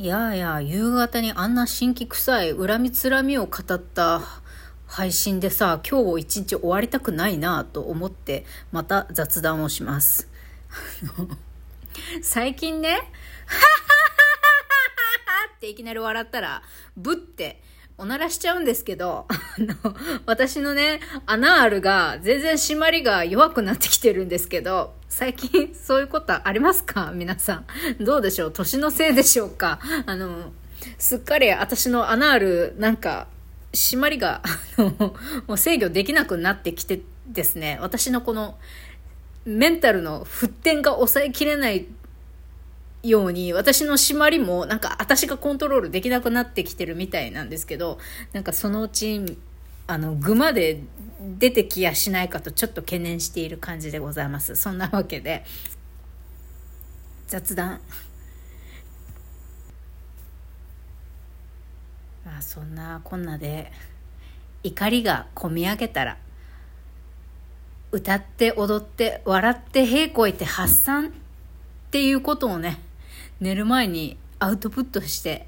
いやいや、夕方にあんな新規臭い恨みつらみを語った配信でさ、今日一日終わりたくないなと思って、また雑談をします。最近ね、はははははっていきなり笑ったら、ぶって、おならしちゃうんですけど、あの、私のね、アナールが全然締まりが弱くなってきてるんですけど、最近そういうことありますか？皆さん。どうでしょう？年のせいでしょうか？あの、すっかり私のアナール、なんか、締まりが、あの、もう制御できなくなってきてですね、私のこの、メンタルの沸点が抑えきれないように、私の締まりも、なんか私がコントロールできなくなってきてるみたいなんですけど、なんかそのうち、あの、具まで出てきやしないかとちょっと懸念している感じでございます。そんなわけで、雑談。まあそんなこんなで、怒りがこみ上げたら、歌って踊って笑って平行いて発散っていうことをね、寝る前にアウトプットして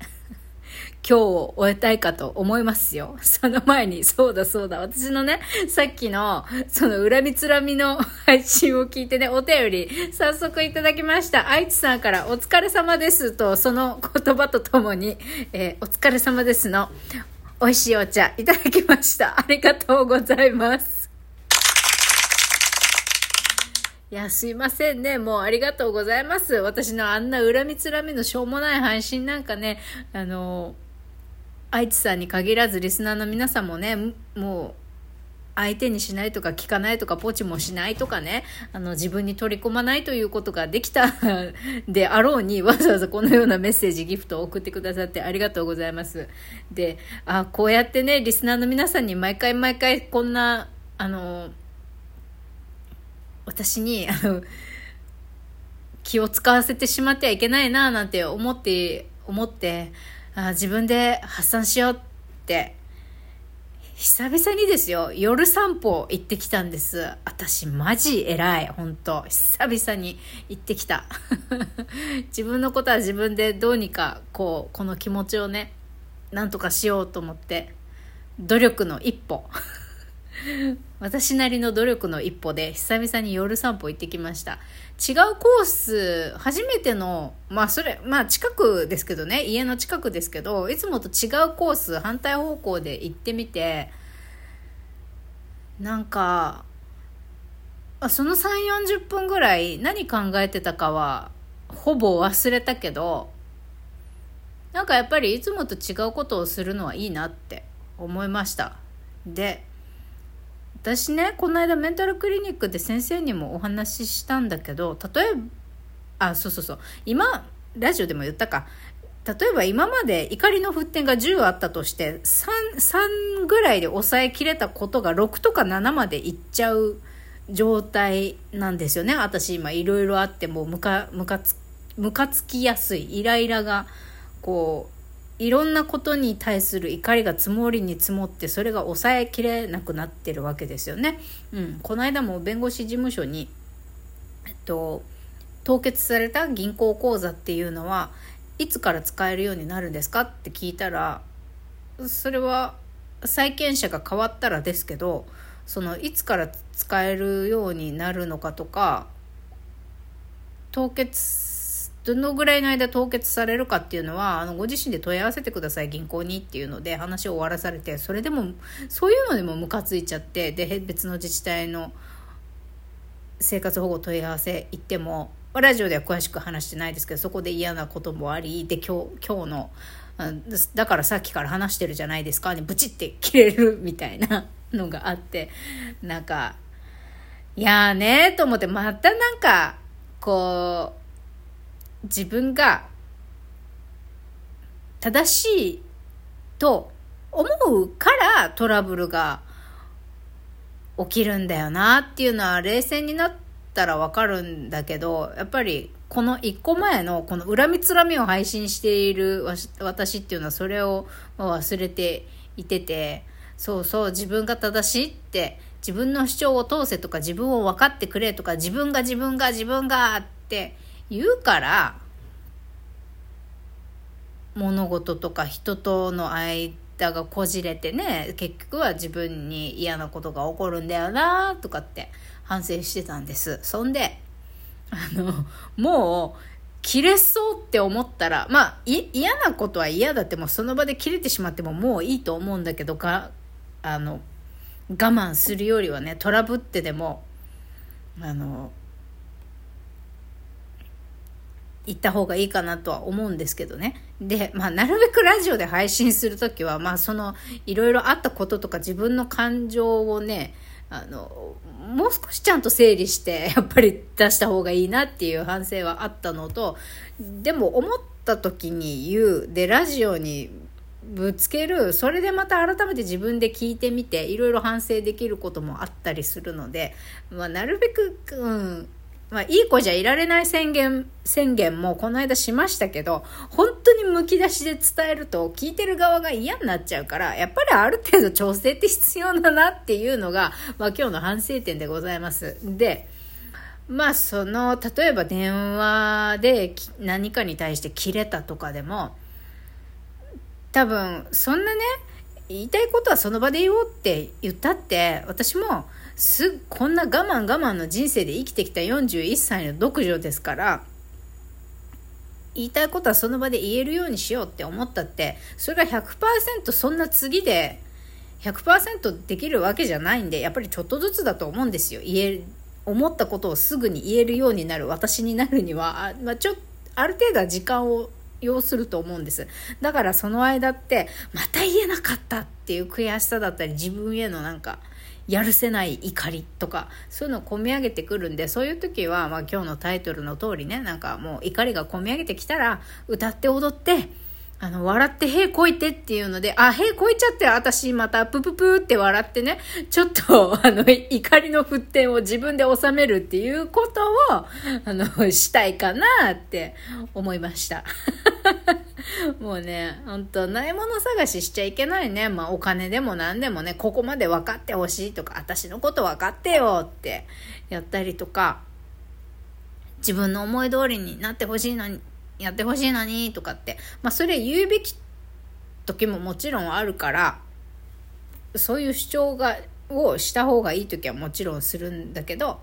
今日を終えたいかと思いますよ。その前に、そうだそうだ、私のね、さっきの、その恨みつらみの 配信を聞いてね、お便り、早速いただきました。愛知さんから、お疲れ様ですと、その言葉とともに、えー、お疲れ様ですの、美味しいお茶いただきました。ありがとうございます。いや、すいませんね。もうありがとうございます。私のあんな恨みつらみのしょうもない配信なんかね、あの、愛知さんに限らずリスナーの皆さんもね、もう、相手にしないとか聞かないとかポチもしないとかね、あの自分に取り込まないということができた であろうにわざわざこのようなメッセージギフトを送ってくださってありがとうございます。で、あ、こうやってね、リスナーの皆さんに毎回毎回こんな、あの、私に、あの、気を使わせてしまってはいけないな、なんて思って、思って、あ自分で発散しようって、久々にですよ、夜散歩行ってきたんです。私マジ偉い、本当久々に行ってきた。自分のことは自分でどうにか、こう、この気持ちをね、なんとかしようと思って、努力の一歩。私なりの努力の一歩で久々に夜散歩行ってきました。違うコース、初めての、まあそれ、まあ近くですけどね、家の近くですけど、いつもと違うコース、反対方向で行ってみて、なんか、その3、40分ぐらい何考えてたかは、ほぼ忘れたけど、なんかやっぱりいつもと違うことをするのはいいなって思いました。で、私ねこの間メンタルクリニックで先生にもお話ししたんだけど例えばあそうそうそう。今ラジオでも言ったか。例えば今まで怒りの沸点が10あったとして 3, 3ぐらいで抑えきれたことが6とか7までいっちゃう状態なんですよね。私今いろいろあってもムカムカつムカつきやすい。イライラがこういろんなことに対する怒りが積もりに積もってそれが抑えきれなくなってるわけですよね。うん、この間も弁護士事務所に、えっと、凍結された銀行口座っていうのはいつから使えるようになるんですかって聞いたらそれは債権者が変わったらですけどそのいつから使えるようになるのかとか凍結どのぐらいの間凍結されるかっていうのはあのご自身で問い合わせてください銀行にっていうので話を終わらされてそれでもそういうのでもムカついちゃってで別の自治体の生活保護問い合わせ行ってもラジオでは詳しく話してないですけどそこで嫌なこともありで今日今日のだからさっきから話してるじゃないですかにブチって切れるみたいなのがあってなんかいやーねと思ってまたなんかこう自分が正しいと思うからトラブルが起きるんだよなっていうのは冷静になったらわかるんだけど、やっぱりこの一個前のこの恨みつらみを配信している私っていうのはそれを忘れていてて、そうそう自分が正しいって自分の主張を通せとか自分を分かってくれとか自分が自分が自分がって言うから物事とか人との間がこじれてね結局は自分に嫌なことが起こるんだよなとかって反省してたんです。そんであのもう切れそうって思ったらまあ嫌なことは嫌だってもうその場で切れてしまってももういいと思うんだけどがあの我慢するよりはねトラブってでもあの行った方がいいかなとは思うんですけどね。で、まあ、なるべくラジオで配信するときは、まあ、その、いろいろあったこととか自分の感情をね、あの、もう少しちゃんと整理して、やっぱり出した方がいいなっていう反省はあったのと、でも思った時に言う、で、ラジオにぶつける、それでまた改めて自分で聞いてみて、いろいろ反省できることもあったりするので、まあ、なるべく、うん、まあ、いい子じゃいられない宣言、宣言もこの間しましたけど、本当にむき出しで伝えると聞いてる側が嫌になっちゃうから、やっぱりある程度調整って必要だなっていうのが、まあ今日の反省点でございます。で、まあその、例えば電話で何かに対して切れたとかでも、多分、そんなね、言いたいことはその場で言おうって言ったって、私も、すこんな我慢我慢の人生で生きてきた41歳の独女ですから言いたいことはその場で言えるようにしようって思ったってそれが100%そんな次で100%できるわけじゃないんでやっぱりちょっとずつだと思うんですよ。言え思ったことをすぐに言えるようになる私になるには。あ,、まあ、ちょある程度は時間を要すると思うんです。だからその間ってまた言えなかったっていう悔しさだったり自分へのなんかやるせない怒りとかそういうのを込み上げてくるんでそういう時は、まあ、今日のタイトルの通りねなんかもう怒りが込み上げてきたら歌って踊ってあの、笑って、へこいてっていうので、あ、へこいちゃって、私また、ぷぷぷって笑ってね、ちょっと、あの、怒りの沸点を自分で収めるっていうことを、あの、したいかなって思いました。もうね、ほんと、ないもの探ししちゃいけないね。まあ、お金でも何でもね、ここまで分かってほしいとか、私のこと分かってよってやったりとか、自分の思い通りになってほしいのに、やってほしいのにとかって、まあそれ言うべき時ももちろんあるから、そういう主張が、をした方がいい時はもちろんするんだけど、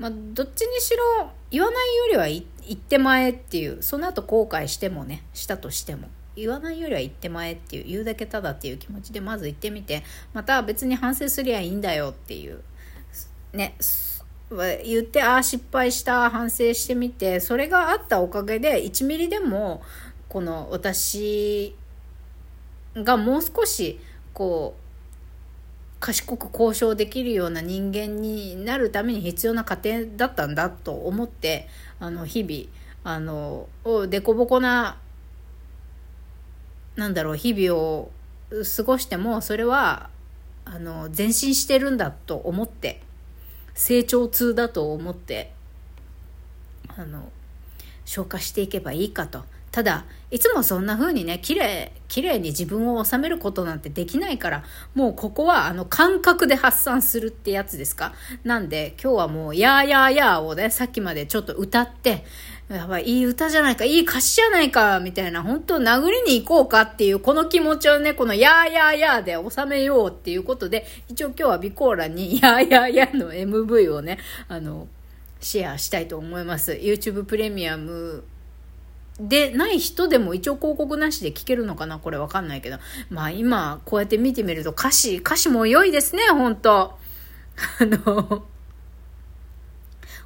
まあどっちにしろ言わないよりは言ってまえっていう、その後後悔してもね、したとしても。言わないよりは言ってまえっていう言うだけただっていう気持ちでまず言ってみてまた別に反省すりゃいいんだよっていうね言ってああ失敗した反省してみてそれがあったおかげで1ミリでもこの私がもう少しこう賢く交渉できるような人間になるために必要な過程だったんだと思ってあの日々あの凸凹ななんだろう日々を過ごしてもそれはあの前進してるんだと思って成長痛だと思ってあの消化していけばいいかと。ただいつもそんな風にね綺麗綺麗に自分を収めることなんてできないからもうここはあの感覚で発散するってやつですか？なんで今日はもう「やーやーやー」をねさっきまでちょっと歌ってやばい、いい歌じゃないか、いい歌詞じゃないか、みたいな、本当殴りに行こうかっていう、この気持ちをね、このやーやーやーで収めようっていうことで、一応今日はビコーラにやーやーやーの MV をね、あの、シェアしたいと思います。YouTube プレミアムでない人でも一応広告なしで聞けるのかな？これわかんないけど。まあ今、こうやって見てみると歌詞、歌詞も良いですね、本当あの、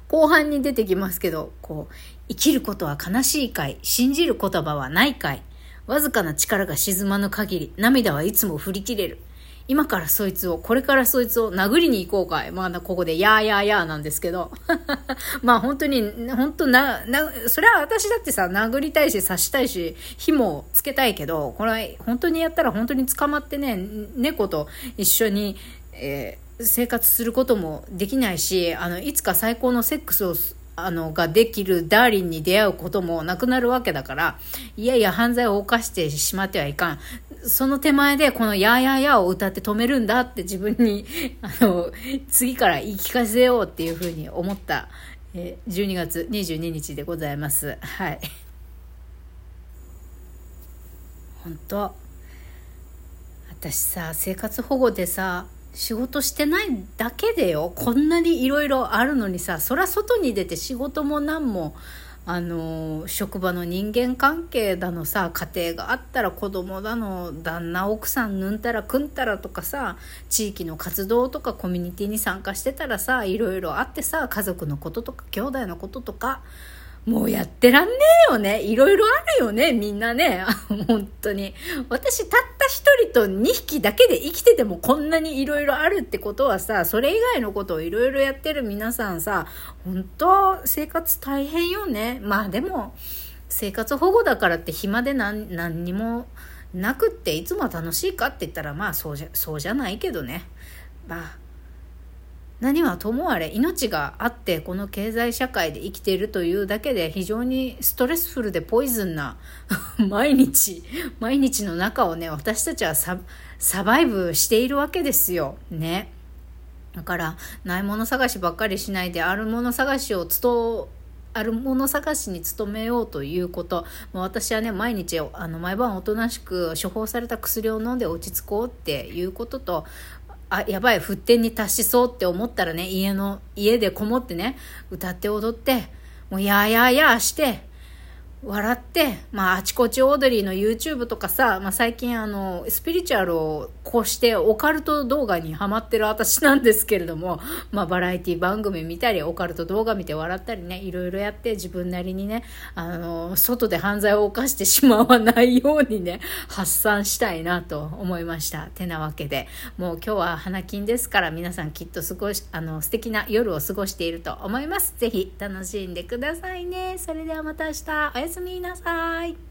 後半に出てきますけど、こう、生きることは悲しいかい、信じる言葉はないかい、わずかな力が沈まぬ限り、涙はいつも振り切れる。今からそいつを、これからそいつを殴りに行こうかい。まあ、ここで、やーやーやーなんですけど。まあ、本当に、本当な、な、それは私だってさ、殴りたいし、刺したいし、火もつけたいけど、これ本当にやったら本当に捕まってね、猫と一緒に、えー生活することもできないし、あの、いつか最高のセックスをあの、ができるダーリンに出会うこともなくなるわけだから、いやいや犯罪を犯してしまってはいかん。その手前でこのやーやーやーを歌って止めるんだって自分に、あの、次から言い聞かせようっていうふうに思った、え12月22日でございます。はい。本当私さ生活保護でさ仕事してないだけでよこんなにいろいろあるのにさそりゃ外に出て仕事も何もあの職場の人間関係だのさ家庭があったら子供だの旦那奥さんぬんたらくんたらとかさ地域の活動とかコミュニティに参加してたらさいろいろあってさ家族のこととか兄弟のこととかもうやってらんねえよね。いろいろあるよね、みんなね。本当に。私たっ一人と2匹だけで生きててもこんなにいろいろあるってことはさ、それ以外のことをいろいろやってる皆さんさ、本当生活大変よね。まあでも、生活保護だからって暇で何何にもなくっていつも楽しいかって言ったらまあそうじゃそうじゃないけどね。まあ何はともあれ命があってこの経済社会で生きているというだけで非常にストレスフルでポイズンな 毎日毎日の中をね私たちはサバイブしているわけですよねだからないもの探しばっかりしないであるもの探しを努あるもの探しに努めようということ。もう私はね、毎日、あの、毎晩おとなしく処方された薬を飲んで落ち着こうっていうことと、あ、やばい、沸点に達しそうって思ったらね、家の、家でこもってね、歌って踊って、もうやーやーやーして、笑って、まあ、あちこちオードリーの YouTube とかさ、まあ、最近あの、スピリチュアルをこうしてオカルト動画にハマってる私なんですけれども、まあ、バラエティ番組見たり、オカルト動画見て笑ったりね、いろいろやって自分なりにね、あの、外で犯罪を犯してしまわないようにね、発散したいなと思いました。てなわけで、もう今日は花金ですから皆さんきっと過ごし、あの、素敵な夜を過ごしていると思います。ぜひ楽しんでくださいね。それではまた明日、おやすみすみなさい。